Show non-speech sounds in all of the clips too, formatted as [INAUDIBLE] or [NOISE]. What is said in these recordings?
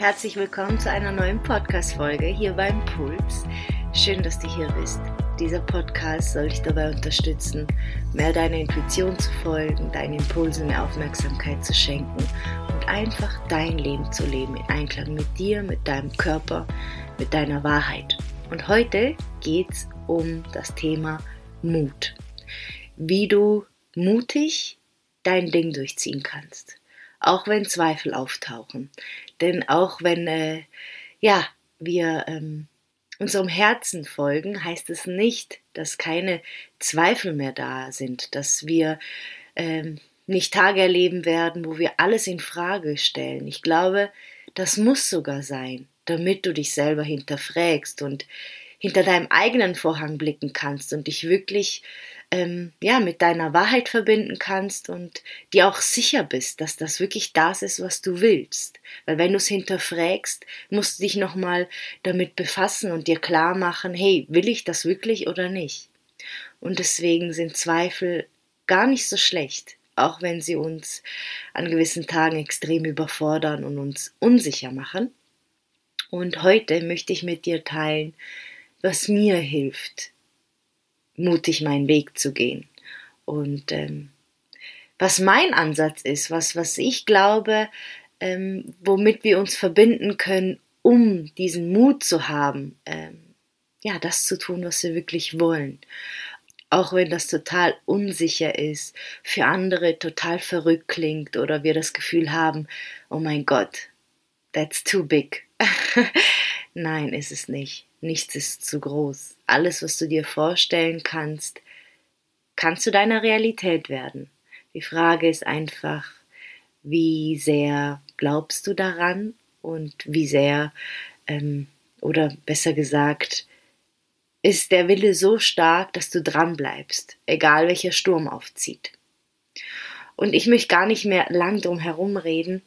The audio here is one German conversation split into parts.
Herzlich willkommen zu einer neuen Podcast-Folge hier beim Puls. Schön, dass du hier bist. Dieser Podcast soll dich dabei unterstützen, mehr deiner Intuition zu folgen, deinen Impulsen mehr Aufmerksamkeit zu schenken und einfach dein Leben zu leben in Einklang mit dir, mit deinem Körper, mit deiner Wahrheit. Und heute geht es um das Thema Mut. Wie du mutig dein Ding durchziehen kannst auch wenn Zweifel auftauchen. Denn auch wenn äh, ja, wir ähm, unserem Herzen folgen, heißt es nicht, dass keine Zweifel mehr da sind, dass wir ähm, nicht Tage erleben werden, wo wir alles in Frage stellen. Ich glaube, das muss sogar sein, damit du dich selber hinterfragst und hinter deinem eigenen Vorhang blicken kannst und dich wirklich ähm, ja, mit deiner Wahrheit verbinden kannst und dir auch sicher bist, dass das wirklich das ist, was du willst. Weil wenn du es hinterfragst, musst du dich nochmal damit befassen und dir klar machen, hey, will ich das wirklich oder nicht? Und deswegen sind Zweifel gar nicht so schlecht, auch wenn sie uns an gewissen Tagen extrem überfordern und uns unsicher machen. Und heute möchte ich mit dir teilen, was mir hilft, mutig meinen Weg zu gehen. Und ähm, was mein Ansatz ist, was, was ich glaube, ähm, womit wir uns verbinden können, um diesen Mut zu haben, ähm, ja, das zu tun, was wir wirklich wollen. Auch wenn das total unsicher ist, für andere total verrückt klingt oder wir das Gefühl haben, oh mein Gott, that's too big. [LAUGHS] Nein, ist es nicht. Nichts ist zu groß. Alles, was du dir vorstellen kannst, kann zu deiner Realität werden. Die Frage ist einfach, wie sehr glaubst du daran und wie sehr, ähm, oder besser gesagt, ist der Wille so stark, dass du dran bleibst, egal welcher Sturm aufzieht. Und ich möchte gar nicht mehr lang drum herum reden.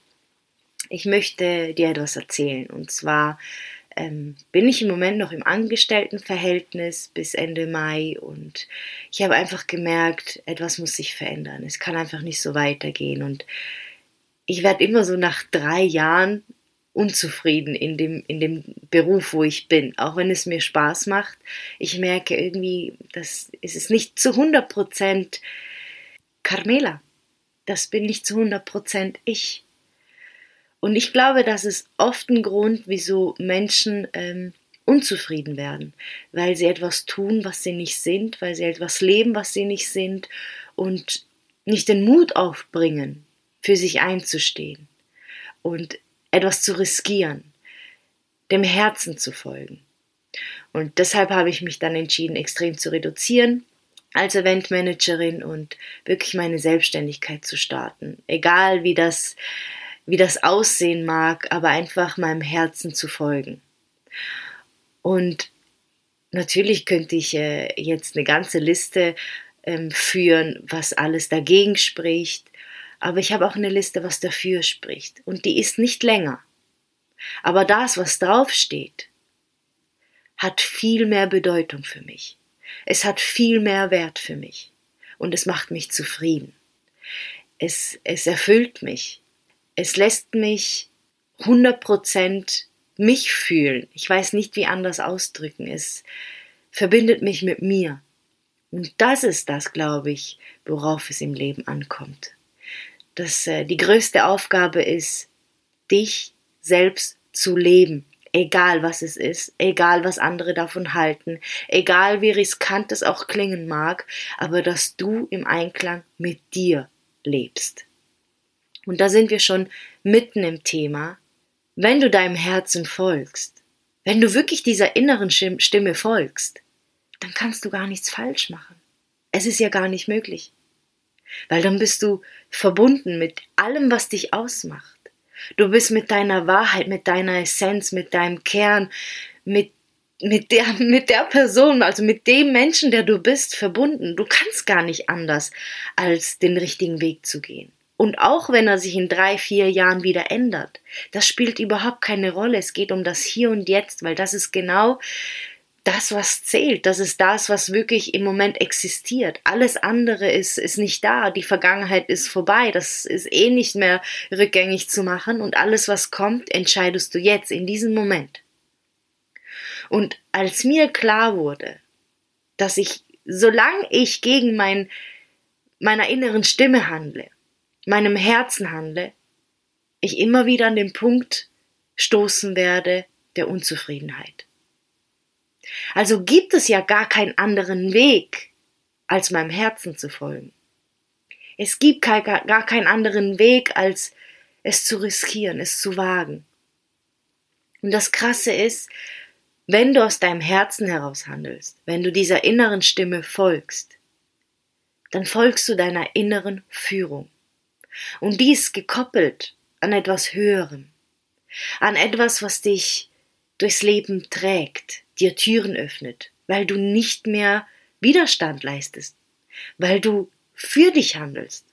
Ich möchte dir etwas erzählen. Und zwar ähm, bin ich im Moment noch im Angestelltenverhältnis bis Ende Mai und ich habe einfach gemerkt, etwas muss sich verändern. Es kann einfach nicht so weitergehen und ich werde immer so nach drei Jahren unzufrieden in dem, in dem Beruf, wo ich bin, auch wenn es mir Spaß macht. Ich merke irgendwie, dass es ist nicht zu 100 Prozent Carmela. Das bin nicht zu 100 Prozent ich. Und ich glaube, das ist oft ein Grund, wieso Menschen ähm, unzufrieden werden, weil sie etwas tun, was sie nicht sind, weil sie etwas leben, was sie nicht sind und nicht den Mut aufbringen, für sich einzustehen und etwas zu riskieren, dem Herzen zu folgen. Und deshalb habe ich mich dann entschieden, extrem zu reduzieren als Eventmanagerin und wirklich meine Selbstständigkeit zu starten. Egal wie das wie das aussehen mag, aber einfach meinem Herzen zu folgen. Und natürlich könnte ich äh, jetzt eine ganze Liste ähm, führen, was alles dagegen spricht, aber ich habe auch eine Liste, was dafür spricht. Und die ist nicht länger. Aber das, was draufsteht, hat viel mehr Bedeutung für mich. Es hat viel mehr Wert für mich. Und es macht mich zufrieden. Es, es erfüllt mich es lässt mich 100% mich fühlen. Ich weiß nicht, wie anders ausdrücken. Es verbindet mich mit mir. Und das ist das, glaube ich, worauf es im Leben ankommt. Dass äh, die größte Aufgabe ist, dich selbst zu leben. Egal was es ist, egal was andere davon halten, egal wie riskant es auch klingen mag, aber dass du im Einklang mit dir lebst. Und da sind wir schon mitten im Thema. Wenn du deinem Herzen folgst, wenn du wirklich dieser inneren Stimme folgst, dann kannst du gar nichts falsch machen. Es ist ja gar nicht möglich. Weil dann bist du verbunden mit allem, was dich ausmacht. Du bist mit deiner Wahrheit, mit deiner Essenz, mit deinem Kern, mit, mit, der, [LAUGHS] mit der Person, also mit dem Menschen, der du bist, verbunden. Du kannst gar nicht anders, als den richtigen Weg zu gehen. Und auch wenn er sich in drei, vier Jahren wieder ändert, das spielt überhaupt keine Rolle. Es geht um das Hier und Jetzt, weil das ist genau das, was zählt. Das ist das, was wirklich im Moment existiert. Alles andere ist, ist nicht da. Die Vergangenheit ist vorbei. Das ist eh nicht mehr rückgängig zu machen. Und alles, was kommt, entscheidest du jetzt, in diesem Moment. Und als mir klar wurde, dass ich, solange ich gegen mein, meiner inneren Stimme handle, meinem Herzen handle, ich immer wieder an den Punkt stoßen werde der Unzufriedenheit. Also gibt es ja gar keinen anderen Weg, als meinem Herzen zu folgen. Es gibt gar keinen anderen Weg, als es zu riskieren, es zu wagen. Und das Krasse ist, wenn du aus deinem Herzen heraus handelst, wenn du dieser inneren Stimme folgst, dann folgst du deiner inneren Führung. Und dies gekoppelt an etwas Höherem, an etwas, was dich durchs Leben trägt, dir Türen öffnet, weil du nicht mehr Widerstand leistest, weil du für dich handelst,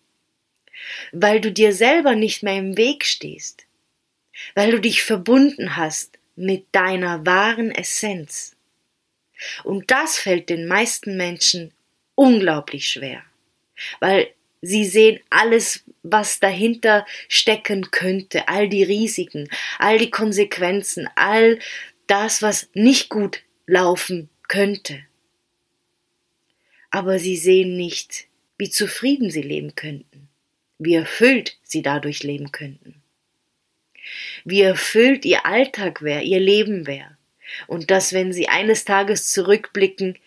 weil du dir selber nicht mehr im Weg stehst, weil du dich verbunden hast mit deiner wahren Essenz. Und das fällt den meisten Menschen unglaublich schwer, weil sie sehen alles, was dahinter stecken könnte, all die Risiken, all die Konsequenzen, all das, was nicht gut laufen könnte. Aber sie sehen nicht, wie zufrieden sie leben könnten, wie erfüllt sie dadurch leben könnten, wie erfüllt ihr Alltag wäre, ihr Leben wäre, und dass, wenn sie eines Tages zurückblicken,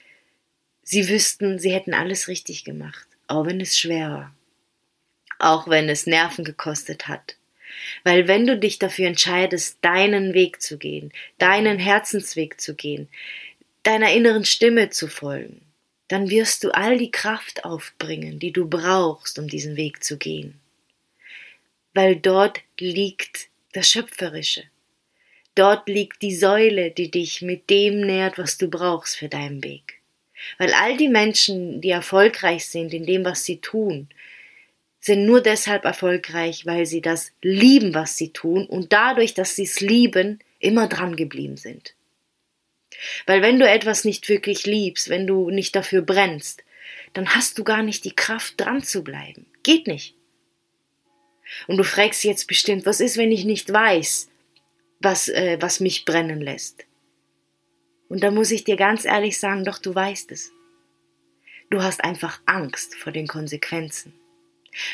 sie wüssten, sie hätten alles richtig gemacht, auch wenn es schwer war, auch wenn es Nerven gekostet hat, weil wenn du dich dafür entscheidest, deinen Weg zu gehen, deinen Herzensweg zu gehen, deiner inneren Stimme zu folgen, dann wirst du all die Kraft aufbringen, die du brauchst, um diesen Weg zu gehen. Weil dort liegt das Schöpferische. Dort liegt die Säule, die dich mit dem nährt, was du brauchst für deinen Weg. Weil all die Menschen, die erfolgreich sind in dem, was sie tun, sind nur deshalb erfolgreich, weil sie das lieben, was sie tun und dadurch, dass sie es lieben, immer dran geblieben sind. Weil wenn du etwas nicht wirklich liebst, wenn du nicht dafür brennst, dann hast du gar nicht die Kraft dran zu bleiben. Geht nicht. Und du fragst jetzt bestimmt, was ist, wenn ich nicht weiß, was, äh, was mich brennen lässt? Und da muss ich dir ganz ehrlich sagen, doch du weißt es. Du hast einfach Angst vor den Konsequenzen.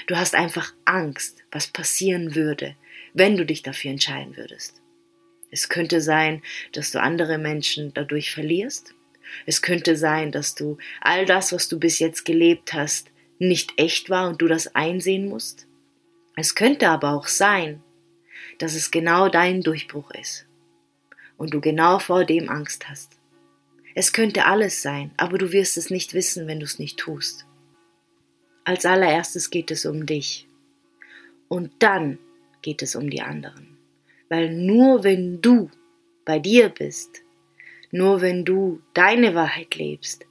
Du hast einfach Angst, was passieren würde, wenn du dich dafür entscheiden würdest. Es könnte sein, dass du andere Menschen dadurch verlierst. Es könnte sein, dass du all das, was du bis jetzt gelebt hast, nicht echt war und du das einsehen musst. Es könnte aber auch sein, dass es genau dein Durchbruch ist und du genau vor dem Angst hast. Es könnte alles sein, aber du wirst es nicht wissen, wenn du es nicht tust. Als allererstes geht es um dich. Und dann geht es um die anderen. Weil nur wenn du bei dir bist, nur wenn du deine Wahrheit lebst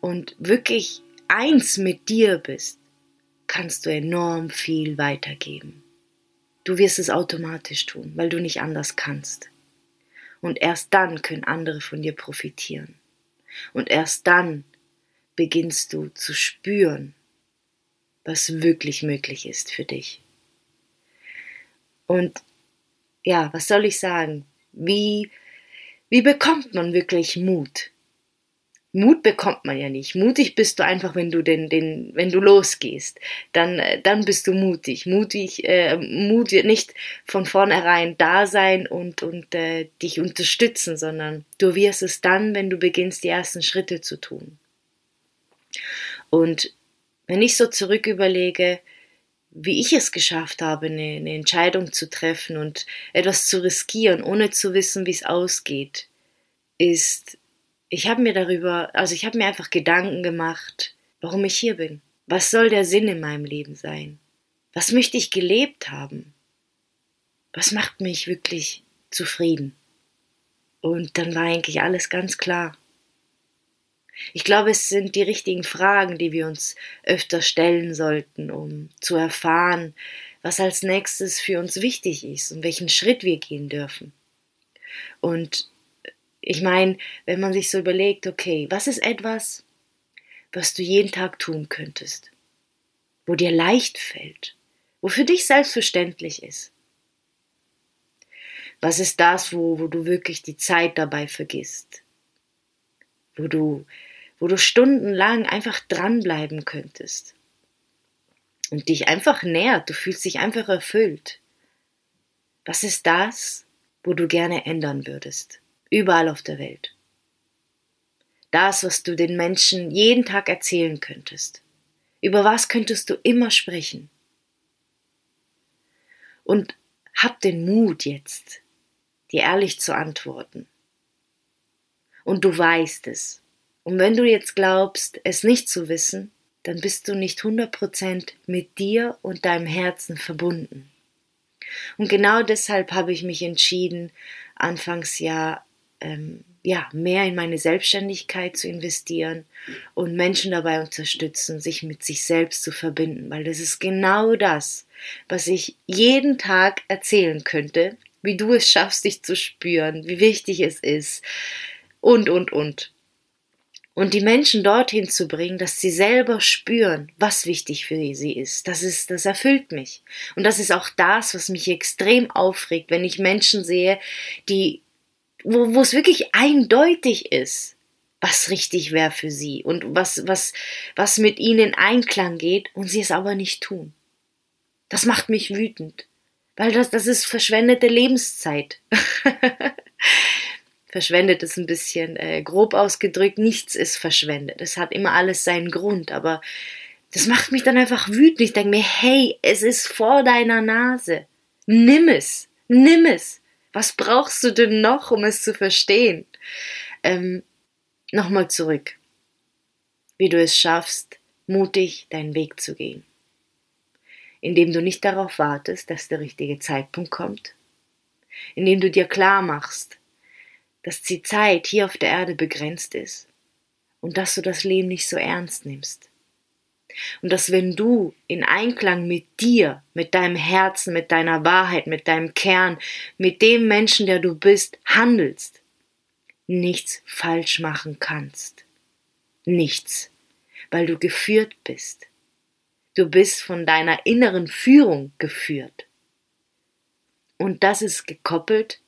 und wirklich eins mit dir bist, kannst du enorm viel weitergeben. Du wirst es automatisch tun, weil du nicht anders kannst. Und erst dann können andere von dir profitieren. Und erst dann beginnst du zu spüren, was wirklich möglich ist für dich. Und ja, was soll ich sagen? Wie, wie bekommt man wirklich Mut? Mut bekommt man ja nicht. Mutig bist du einfach, wenn du den, den, wenn du losgehst. Dann, dann bist du mutig. Mutig, äh, Mut wird nicht von vornherein da sein und, und äh, dich unterstützen, sondern du wirst es dann, wenn du beginnst, die ersten Schritte zu tun. Und wenn ich so zurück überlege, wie ich es geschafft habe, eine, eine Entscheidung zu treffen und etwas zu riskieren, ohne zu wissen, wie es ausgeht, ist, ich habe mir darüber, also ich habe mir einfach Gedanken gemacht, warum ich hier bin. Was soll der Sinn in meinem Leben sein? Was möchte ich gelebt haben? Was macht mich wirklich zufrieden? Und dann war eigentlich alles ganz klar. Ich glaube, es sind die richtigen Fragen, die wir uns öfter stellen sollten, um zu erfahren, was als nächstes für uns wichtig ist und welchen Schritt wir gehen dürfen. Und ich meine, wenn man sich so überlegt, okay, was ist etwas, was du jeden Tag tun könntest, wo dir leicht fällt, wo für dich selbstverständlich ist? Was ist das, wo, wo du wirklich die Zeit dabei vergisst? Wo du, wo du stundenlang einfach dranbleiben könntest? Und dich einfach nährt, du fühlst dich einfach erfüllt. Was ist das, wo du gerne ändern würdest? Überall auf der Welt. Das, was du den Menschen jeden Tag erzählen könntest. Über was könntest du immer sprechen? Und hab den Mut jetzt, dir ehrlich zu antworten. Und du weißt es. Und wenn du jetzt glaubst, es nicht zu wissen, dann bist du nicht 100% mit dir und deinem Herzen verbunden. Und genau deshalb habe ich mich entschieden, Anfangsjahr ähm, ja, mehr in meine Selbstständigkeit zu investieren und Menschen dabei unterstützen, sich mit sich selbst zu verbinden, weil das ist genau das, was ich jeden Tag erzählen könnte, wie du es schaffst, dich zu spüren, wie wichtig es ist und, und, und. Und die Menschen dorthin zu bringen, dass sie selber spüren, was wichtig für sie ist. Das ist, das erfüllt mich. Und das ist auch das, was mich extrem aufregt, wenn ich Menschen sehe, die, wo, wo es wirklich eindeutig ist, was richtig wäre für sie und was, was, was mit ihnen in Einklang geht und sie es aber nicht tun. Das macht mich wütend. Weil das, das ist verschwendete Lebenszeit. [LAUGHS] verschwendet ist ein bisschen äh, grob ausgedrückt. Nichts ist verschwendet. Es hat immer alles seinen Grund. Aber das macht mich dann einfach wütend. Ich denke mir, hey, es ist vor deiner Nase. Nimm es. Nimm es. Was brauchst du denn noch, um es zu verstehen? Ähm, Nochmal zurück. Wie du es schaffst, mutig deinen Weg zu gehen indem du nicht darauf wartest, dass der richtige Zeitpunkt kommt, indem du dir klar machst, dass die Zeit hier auf der Erde begrenzt ist und dass du das Leben nicht so ernst nimmst. Und dass wenn du in Einklang mit dir, mit deinem Herzen, mit deiner Wahrheit, mit deinem Kern, mit dem Menschen, der du bist, handelst, nichts falsch machen kannst. Nichts, weil du geführt bist Du bist von deiner inneren Führung geführt. Und das ist gekoppelt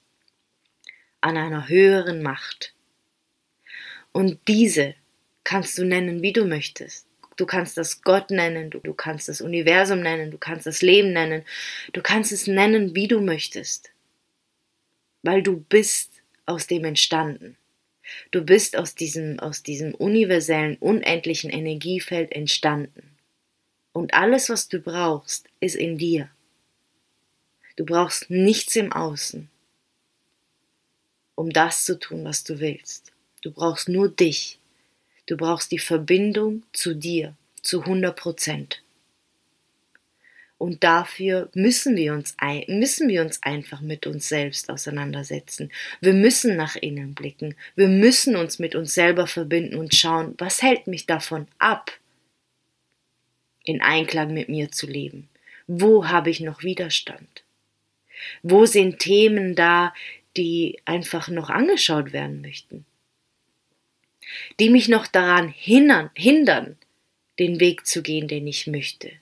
an einer höheren Macht. Und diese kannst du nennen, wie du möchtest. Du kannst das Gott nennen, du, du kannst das Universum nennen, du kannst das Leben nennen, du kannst es nennen, wie du möchtest. Weil du bist aus dem entstanden. Du bist aus diesem, aus diesem universellen, unendlichen Energiefeld entstanden. Und alles, was du brauchst, ist in dir. Du brauchst nichts im Außen, um das zu tun, was du willst. Du brauchst nur dich. Du brauchst die Verbindung zu dir zu 100 Prozent. Und dafür müssen wir uns müssen wir uns einfach mit uns selbst auseinandersetzen. Wir müssen nach innen blicken. Wir müssen uns mit uns selber verbinden und schauen, was hält mich davon ab, in Einklang mit mir zu leben? Wo habe ich noch Widerstand? Wo sind Themen da, die einfach noch angeschaut werden möchten? Die mich noch daran hindern, hindern den Weg zu gehen, den ich möchte.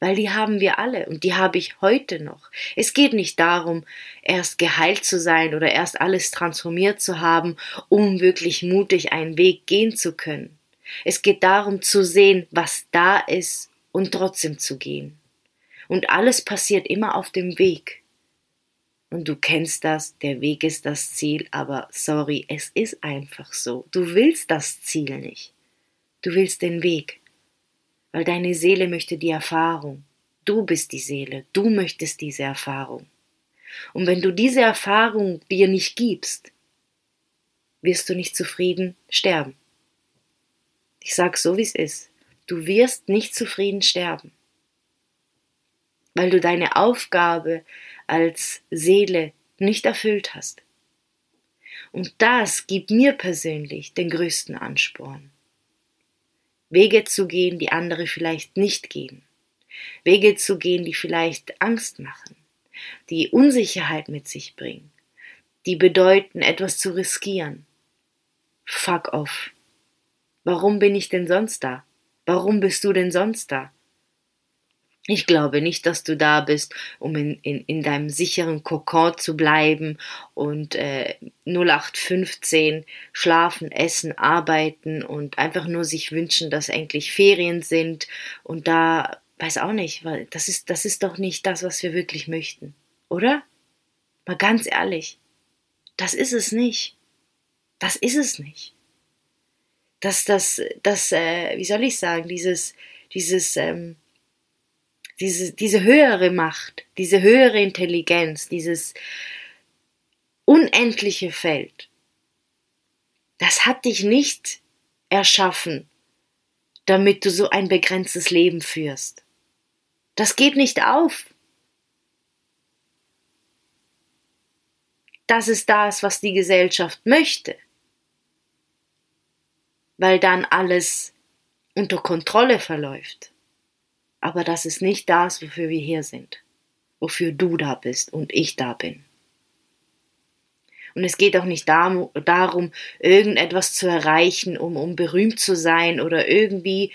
Weil die haben wir alle und die habe ich heute noch. Es geht nicht darum, erst geheilt zu sein oder erst alles transformiert zu haben, um wirklich mutig einen Weg gehen zu können. Es geht darum zu sehen, was da ist und trotzdem zu gehen. Und alles passiert immer auf dem Weg. Und du kennst das, der Weg ist das Ziel, aber sorry, es ist einfach so. Du willst das Ziel nicht. Du willst den Weg. Weil deine Seele möchte die Erfahrung. Du bist die Seele, du möchtest diese Erfahrung. Und wenn du diese Erfahrung dir nicht gibst, wirst du nicht zufrieden sterben. Ich sag so, wie es ist. Du wirst nicht zufrieden sterben, weil du deine Aufgabe als Seele nicht erfüllt hast. Und das gibt mir persönlich den größten Ansporn. Wege zu gehen, die andere vielleicht nicht gehen. Wege zu gehen, die vielleicht Angst machen, die Unsicherheit mit sich bringen, die bedeuten, etwas zu riskieren. Fuck off. Warum bin ich denn sonst da? Warum bist du denn sonst da? Ich glaube nicht, dass du da bist, um in, in, in deinem sicheren Kokon zu bleiben und äh, 0815 schlafen, essen, arbeiten und einfach nur sich wünschen, dass endlich Ferien sind und da weiß auch nicht, weil das ist, das ist doch nicht das, was wir wirklich möchten, oder? Mal ganz ehrlich, das ist es nicht. Das ist es nicht. Dass das, das, äh, wie soll ich sagen, dieses, dieses, ähm, diese, diese höhere Macht, diese höhere Intelligenz, dieses unendliche Feld, das hat dich nicht erschaffen, damit du so ein begrenztes Leben führst. Das geht nicht auf. Das ist das, was die Gesellschaft möchte, weil dann alles unter Kontrolle verläuft. Aber das ist nicht das, wofür wir hier sind, wofür du da bist und ich da bin. Und es geht auch nicht darum, irgendetwas zu erreichen, um, um berühmt zu sein oder irgendwie,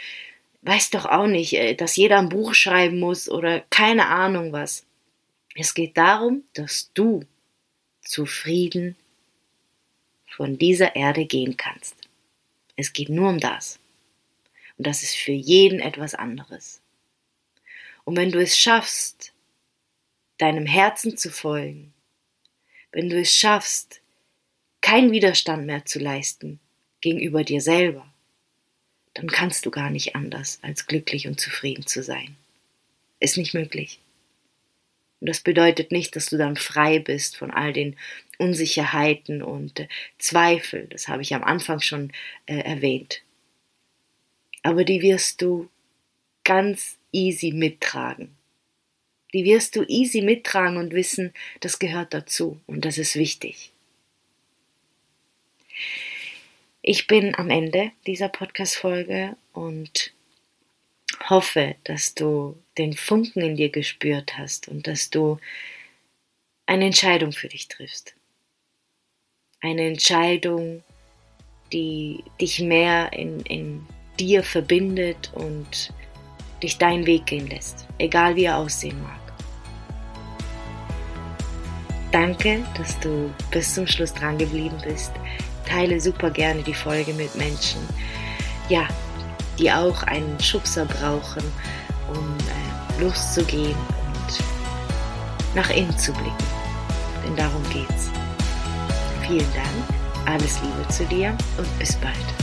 weiß doch auch nicht, äh, dass jeder ein Buch schreiben muss oder keine Ahnung was. Es geht darum, dass du zufrieden von dieser Erde gehen kannst. Es geht nur um das. Und das ist für jeden etwas anderes. Und wenn du es schaffst, deinem Herzen zu folgen, wenn du es schaffst, keinen Widerstand mehr zu leisten gegenüber dir selber, dann kannst du gar nicht anders, als glücklich und zufrieden zu sein. Ist nicht möglich. Und das bedeutet nicht, dass du dann frei bist von all den Unsicherheiten und äh, Zweifel. Das habe ich am Anfang schon äh, erwähnt. Aber die wirst du ganz easy mittragen. Die wirst du easy mittragen und wissen, das gehört dazu und das ist wichtig. Ich bin am Ende dieser Podcast-Folge und hoffe, dass du den Funken in dir gespürt hast und dass du eine Entscheidung für dich triffst. Eine Entscheidung, die dich mehr in, in dir verbindet und dich deinen Weg gehen lässt, egal wie er aussehen mag. Danke, dass du bis zum Schluss dran geblieben bist. Teile super gerne die Folge mit Menschen, ja, die auch einen Schubser brauchen, um äh, loszugehen und nach innen zu blicken. Denn darum geht's. Vielen Dank, alles Liebe zu dir und bis bald.